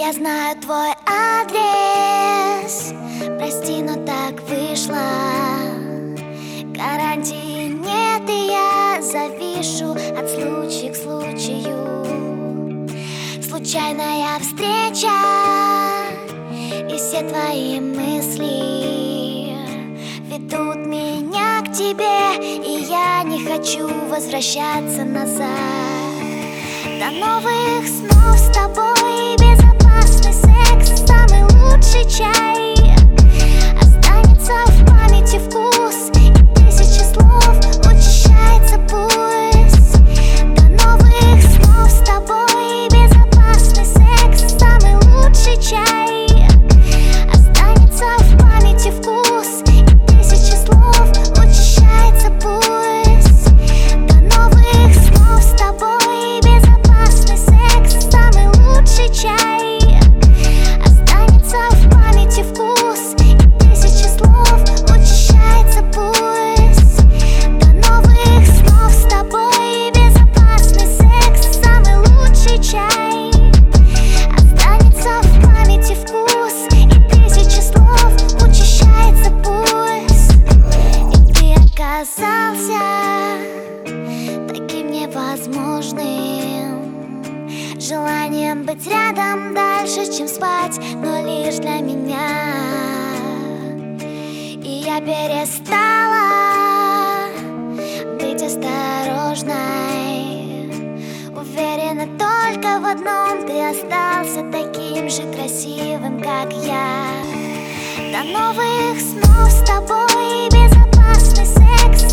Я знаю твой адрес. Прости, но так вышло. Гарантии нет, и я завишу От случая к случаю. Случайная встреча И все твои мысли Ведут меня к тебе И я не хочу возвращаться назад. До новых снов с тобой shine. Ты оказался таким невозможным. Желанием быть рядом дальше, чем спать Но лишь для меня. И я перестала быть осторожной. Уверена только в одном Ты остался таким же красивым, как я До новых снов с тобой Безопасный секс,